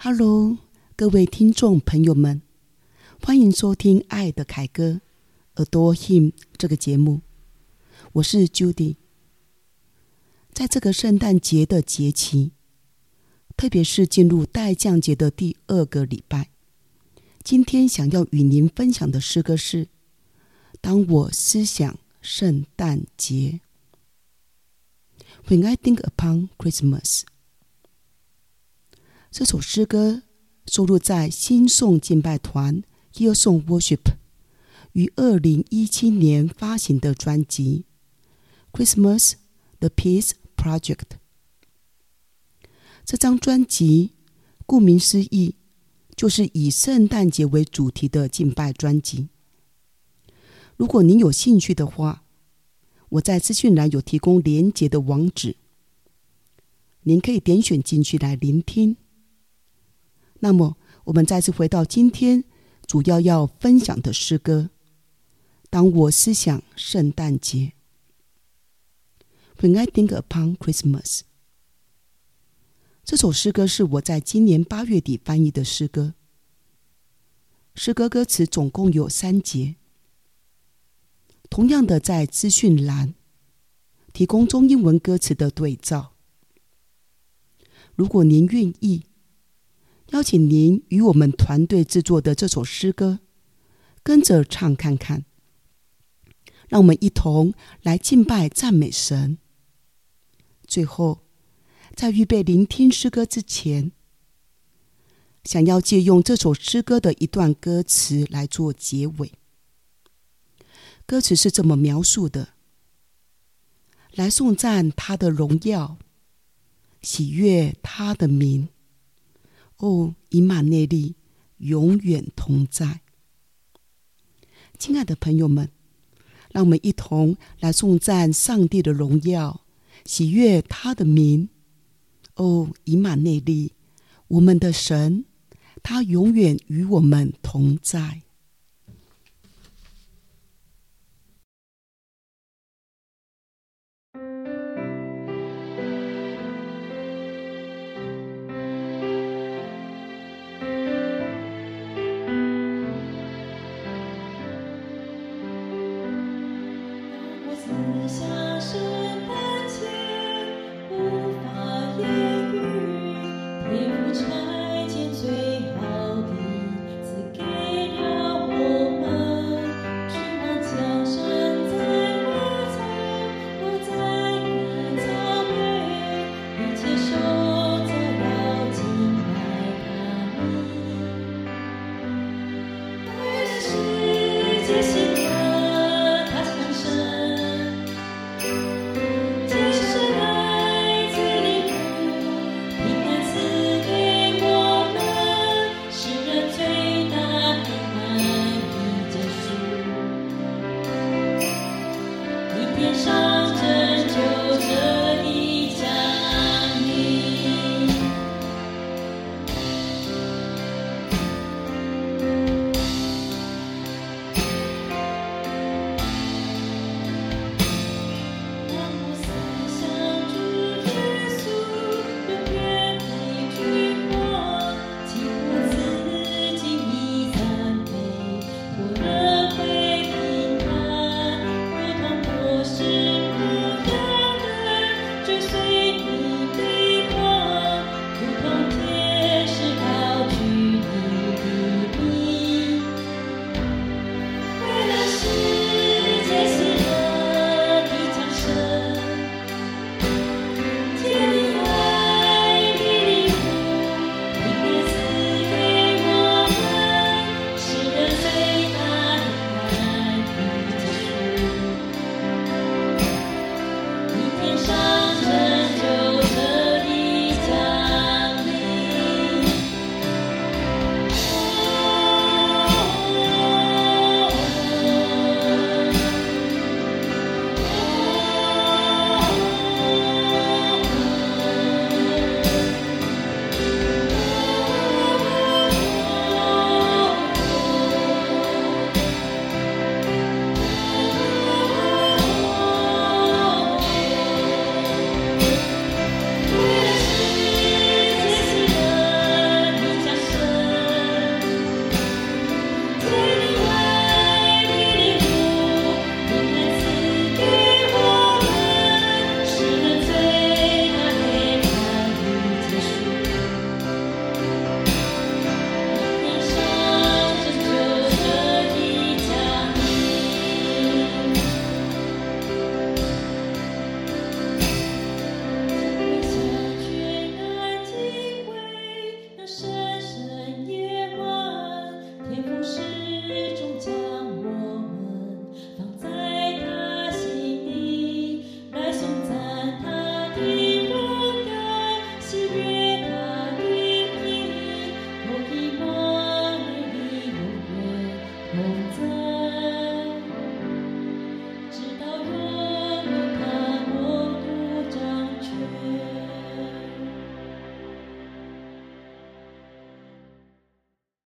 Hello，各位听众朋友们，欢迎收听《爱的凯歌》Adore Him 这个节目。我是 Judy。在这个圣诞节的节期，特别是进入待降节的第二个礼拜，今天想要与您分享的诗歌是《当我思想圣诞节》。When I think upon Christmas。这首诗歌收录在新颂敬拜团 Hillsong Worship 于二零一七年发行的专辑《Christmas: The Peace Project》。这张专辑顾名思义，就是以圣诞节为主题的敬拜专辑。如果您有兴趣的话，我在资讯栏有提供连结的网址，您可以点选进去来聆听。那么，我们再次回到今天主要要分享的诗歌。当我思想圣诞节，When I think upon Christmas，这首诗歌是我在今年八月底翻译的诗歌。诗歌歌词总共有三节。同样的，在资讯栏提供中英文歌词的对照。如果您愿意。邀请您与我们团队制作的这首诗歌，跟着唱看看。让我们一同来敬拜赞美神。最后，在预备聆听诗歌之前，想要借用这首诗歌的一段歌词来做结尾。歌词是这么描述的：来颂赞他的荣耀，喜悦他的名。哦，以马内利永远同在。亲爱的朋友们，让我们一同来颂赞上帝的荣耀，喜悦他的名。哦，以马内利，我们的神，他永远与我们同在。思想是万千无法言语，天父拆拣最好的日给了我们，去往江山再无灾，不再难遭危，一切受造要尽爱他们。sunshine.